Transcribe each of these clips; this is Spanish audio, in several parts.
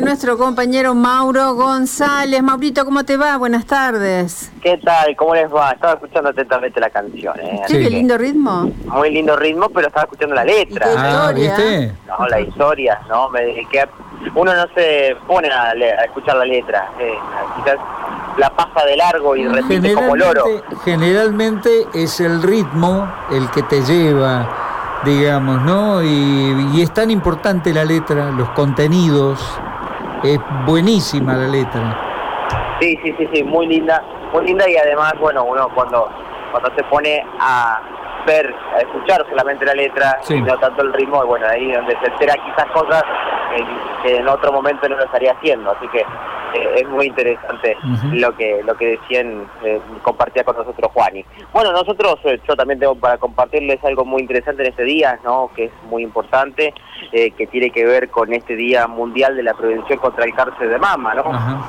nuestro compañero Mauro González. Maurito, ¿cómo te va? Buenas tardes. ¿Qué tal? ¿Cómo les va? Estaba escuchando atentamente la canción. ¿eh? Sí, qué lindo ritmo. Muy lindo ritmo, pero estaba escuchando la letra. ¿Y qué Ah, historia? ¿viste? No, la historia, ¿no? Me dediqué a- Uno no se pone a, a escuchar la letra. eh, quizás la pasa de largo y repite como loro. Generalmente, generalmente es el ritmo el que te lleva, digamos, ¿no? Y, y es tan importante la letra, los contenidos, es buenísima la letra. Sí, sí, sí, sí, muy linda, muy linda y además, bueno, uno cuando cuando se pone a ver, a escuchar solamente la letra Sí. y no tanto el ritmo, bueno, ahí donde se entera quizás cosas eh, que en otro momento no lo estaría haciendo, así que es muy interesante lo que lo que decían, eh, compartía con nosotros Juani. Bueno, nosotros, eh, yo también tengo para compartirles algo muy interesante en este día, ¿no? Que es muy importante, eh, que tiene que ver con este Día Mundial de la Prevención contra el Cáncer de Mama, ¿no?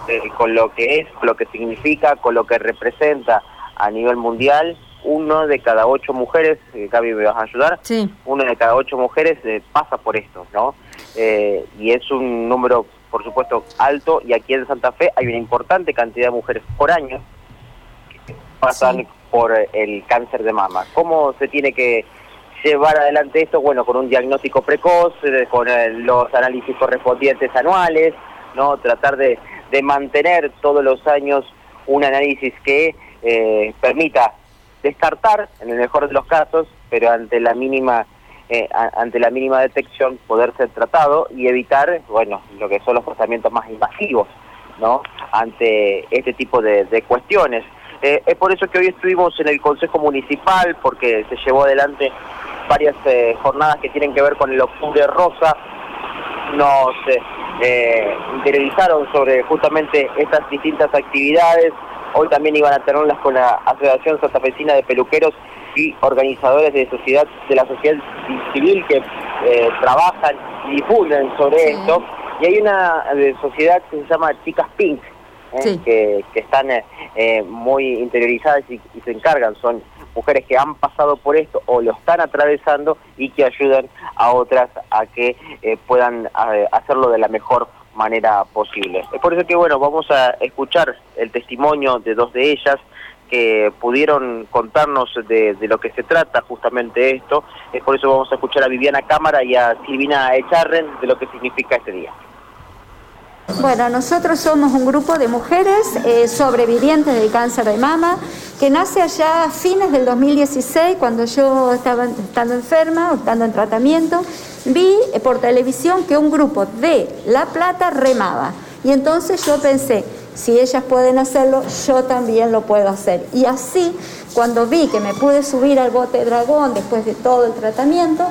Eh, con lo que es, lo que significa, con lo que representa a nivel mundial. Uno de cada ocho mujeres, Gaby, me vas a ayudar, Sí. uno de cada ocho mujeres eh, pasa por esto, ¿no? Eh, y es un número, por supuesto, alto, y aquí en Santa Fe hay una importante cantidad de mujeres por año que pasan Sí. por eh, el cáncer de mama. ¿Cómo se tiene que llevar adelante esto? Bueno, con un diagnóstico precoz, eh, con eh, los análisis correspondientes anuales, ¿no? Tratar de, de mantener todos los años un análisis que eh, permita descartar, en el mejor de los casos, pero ante la mínima eh, ante la mínima detección poder ser tratado y evitar, bueno, lo que son los tratamientos más invasivos, ¿no? Ante este tipo de, de cuestiones. Eh, es por eso que hoy estuvimos en el Consejo Municipal, porque se llevó adelante varias eh, jornadas que tienen que ver con el Octubre Rosa, nos eh, eh, sobre justamente estas distintas actividades. Hoy también iban a tenerlas con la Asociación Santafesina de Peluqueros y organizadores de sociedad de la sociedad civil que eh, trabajan y difunden sobre Sí. esto. Y hay una eh, sociedad que se llama Chicas Pink, eh, Sí. que, que están eh, muy interiorizadas y, y se encargan. Son mujeres que han pasado por esto o lo están atravesando y que ayudan a otras a que eh, puedan hacerlo de la mejor manera posible. Es por eso que, bueno, vamos a escuchar el testimonio de dos de ellas que pudieron contarnos de, de lo que se trata justamente esto. Es por eso vamos a escuchar a Viviana Cámara y a Silvina Echarren de lo que significa este día. Bueno, nosotros somos un grupo de mujeres eh, sobrevivientes del cáncer de mama que nace allá a fines del 2016 cuando yo estaba estando enferma, estando en tratamiento, vi por televisión que un grupo de La Plata remaba y entonces yo pensé, si ellas pueden hacerlo, yo también lo puedo hacer. Y así, cuando vi que me pude subir al bote dragón después de todo el tratamiento,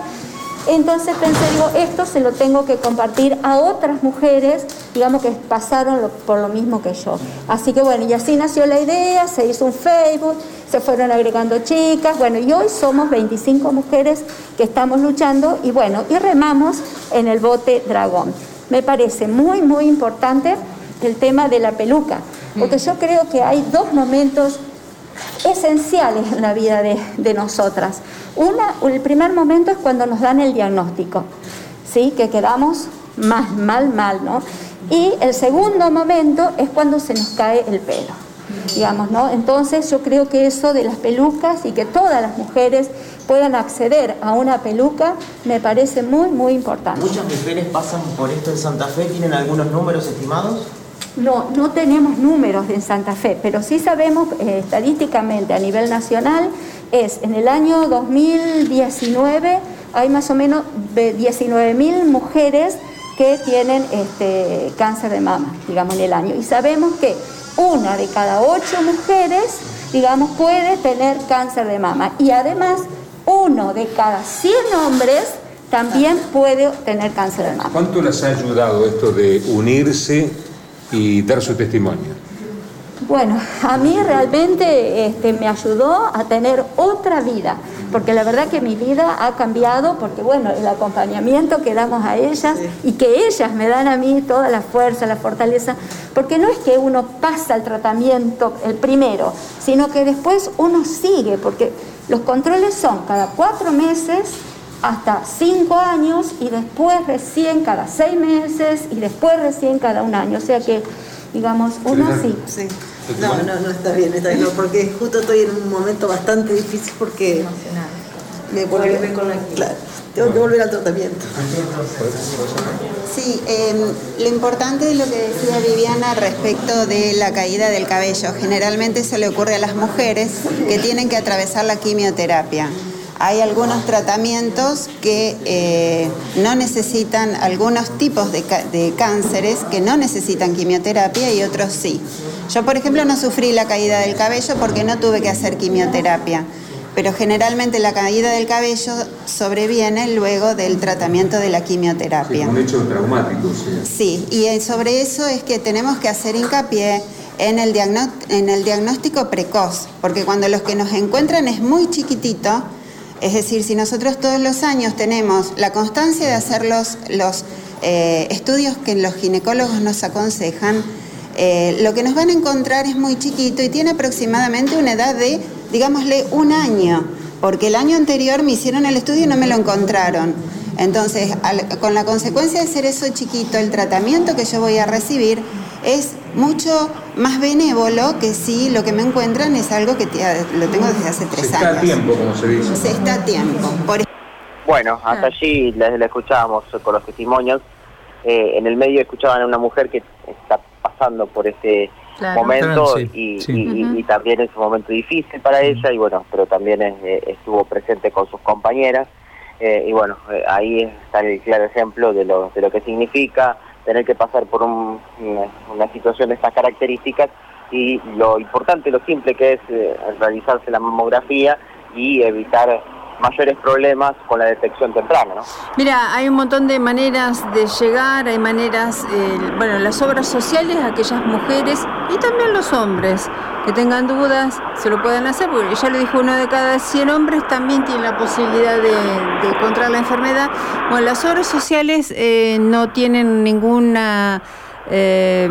entonces pensé, digo, esto se lo tengo que compartir a otras mujeres, digamos, que pasaron lo- por lo mismo que yo. Así que bueno, y así nació la idea, se hizo un Facebook, se fueron agregando chicas, bueno, y hoy somos 25 mujeres que estamos luchando y bueno, y remamos en el bote dragón. Me parece muy, muy importante el tema de la peluca, porque yo creo que hay dos momentos esenciales en la vida de, de nosotras. Una, el primer momento es cuando nos dan el diagnóstico, ¿sí? que quedamos más mal, mal, ¿no? Y el segundo momento es cuando se nos cae el pelo, digamos, ¿no? Entonces yo creo que eso de las pelucas y que todas las mujeres puedan acceder a una peluca me parece muy, muy importante. Muchas mujeres pasan por esto en Santa Fe, ¿tienen algunos números estimados? No, no tenemos números en Santa Fe, pero sí sabemos eh, estadísticamente a nivel nacional es en el año 2019 hay más o menos 19 mil mujeres que tienen este, cáncer de mama, digamos, en el año. Y sabemos que una de cada ocho mujeres, digamos, puede tener cáncer de mama. Y además, uno de cada 100 hombres también puede tener cáncer de mama. ¿Cuánto les ha ayudado esto de unirse y dar su testimonio? Bueno, a mí realmente este, me ayudó a tener otra vida, porque la verdad que mi vida ha cambiado, porque bueno, el acompañamiento que damos a ellas y que ellas me dan a mí toda la fuerza, la fortaleza, porque no es que uno pasa el tratamiento el primero, sino que después uno sigue, porque los controles son cada cuatro meses hasta cinco años y después recién cada seis meses y después recién cada un año. O sea que, digamos, uno sí. Sí. No, no, no está bien, está bien, no, porque justo estoy en un momento bastante difícil porque me vuelve con la... Claro, tengo que volver al tratamiento. Sí, eh, lo importante de lo que decía Viviana respecto de la caída del cabello, generalmente se le ocurre a las mujeres que tienen que atravesar la quimioterapia. Hay algunos tratamientos que eh, no necesitan, algunos tipos de, de cánceres que no necesitan quimioterapia y otros sí. Yo, por ejemplo, no sufrí la caída del cabello porque no tuve que hacer quimioterapia, pero generalmente la caída del cabello sobreviene luego del tratamiento de la Sí, quimioterapia. un hecho traumático, sí. Sí, y eh, sobre eso es que tenemos que hacer hincapié en el, en el diagnóstico precoz, porque cuando los que nos encuentran es muy chiquitito, es decir, si nosotros todos los años tenemos la constancia de hacer los, los eh, estudios que los ginecólogos nos aconsejan, eh, lo que nos van a encontrar es muy chiquito y tiene aproximadamente una edad de, digámosle, un año, porque el año anterior me hicieron el estudio y no me lo encontraron. Entonces, con la consecuencia de ser eso chiquito, el tratamiento que yo voy a recibir es mucho más benévolo que si lo que me encuentran es algo que te- lo tengo desde hace Se tres está a años. tiempo, como se dice. Se está a tiempo. Por Bueno, hasta Ah. allí la, la escuchábamos con los testimonios. Eh, en el medio escuchaban a una mujer que está pasando por este Claro. momento y, sí. y- y- Ujú. y también es un momento difícil para ella y bueno, pero también eh, estuvo presente con sus compañeras eh, y bueno, eh, ahí está el claro ejemplo de lo, de lo que significa tener que pasar por un- una, situación de estas características y lo importante, lo simple que es eh, realizarse la mamografía y evitar mayores problemas con la detección temprana, ¿no? Mira, hay un montón de maneras de llegar, hay maneras, eh, bueno, las obras sociales, aquellas mujeres y también los hombres que tengan dudas, se lo pueden hacer, porque ya lo dijo uno de cada 100 hombres, también tiene la posibilidad de, de encontrar la enfermedad. Bueno, las obras sociales eh, no tienen ninguna... eh,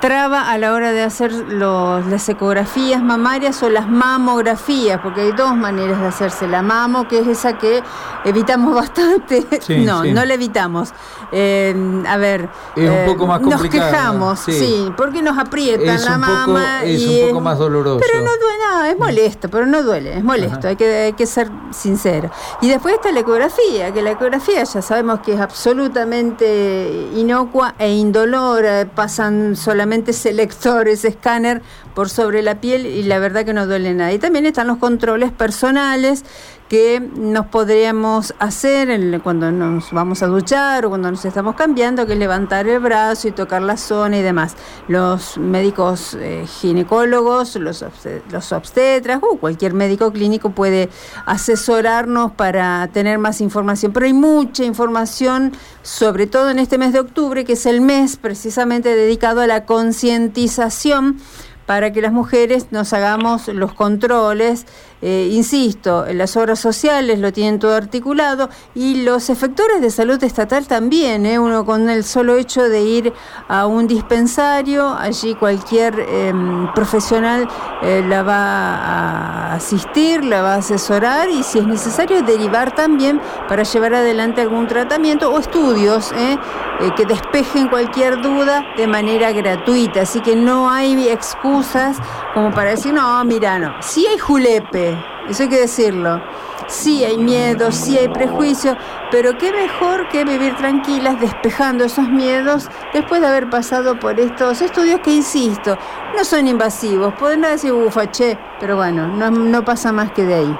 traba a la hora de hacer los, las ecografías mamarias o las mamografías, porque hay dos maneras de hacerse. La mamo, que es esa que evitamos bastante. Sí, no, sí. no la evitamos. Eh, a ver, Es un eh, poco más nos quejamos, sí. sí. porque nos aprietan Es la un poco- mama. es y un poco más doloroso. Pero no duele nada, es molesto, pero no duele, es molesto, Ajá. hay que, hay que ser sincero. Y después está la ecografía, que la ecografía ya sabemos que es absolutamente inocua e indolora, pasan solamente selectores, escáner por sobre la piel y la verdad que no duele nada. Y también están los controles personales que nos podríamos hacer cuando nos vamos a duchar o cuando nos estamos cambiando, que es levantar el brazo y tocar la zona y demás. Los médicos eh, ginecólogos, los, los obstetras o cualquier médico clínico puede asesorarnos para tener más información. Pero hay mucha información, sobre todo en este mes de octubre, que es el mes precisamente dedicado a la concientización para que las mujeres nos hagamos los controles. Eh, insisto, las obras sociales lo tienen todo articulado y los efectores de salud estatal también. ¿eh? Uno con el solo hecho de ir a un dispensario, allí cualquier eh, profesional eh, la va a asistir, la va a asesorar y si es necesario derivar también para llevar adelante algún tratamiento o estudios ¿eh? Eh, que despejen cualquier duda de manera gratuita. Así que no hay excusas como para decir, no, mira, no. Sí hay julepe, eso hay que decirlo. Sí hay miedo, sí hay prejuicio, pero qué mejor que vivir tranquilas, despejando esos miedos después de haber pasado por estos estudios que, insisto, no son invasivos. Pueden decir, ufa, che, pero bueno, no, no pasa más que de ahí.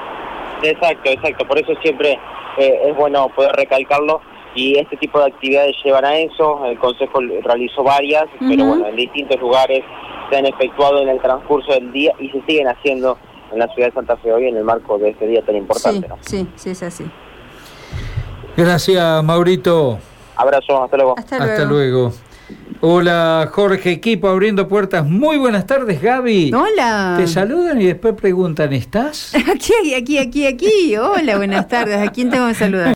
Exacto, exacto. Por eso siempre eh, es bueno poder recalcarlo y este tipo de actividades llevan a eso. El Consejo realizó varias, pero bueno, en distintos lugares se han efectuado en el transcurso del día y se siguen haciendo en la ciudad de Santa Fe hoy en el marco de este día tan importante. Sí, ¿no? sí, sí, es así. Gracias, Maurito. Abrazo, hasta luego. Hasta, Hasta luego. luego. Hola, Jorge, equipo abriendo puertas. Muy buenas tardes, Gaby. Hola. Te saludan y después preguntan, ¿estás? Aquí, aquí, aquí, aquí. Hola, buenas tardes. ¿A quién tengo que saludar?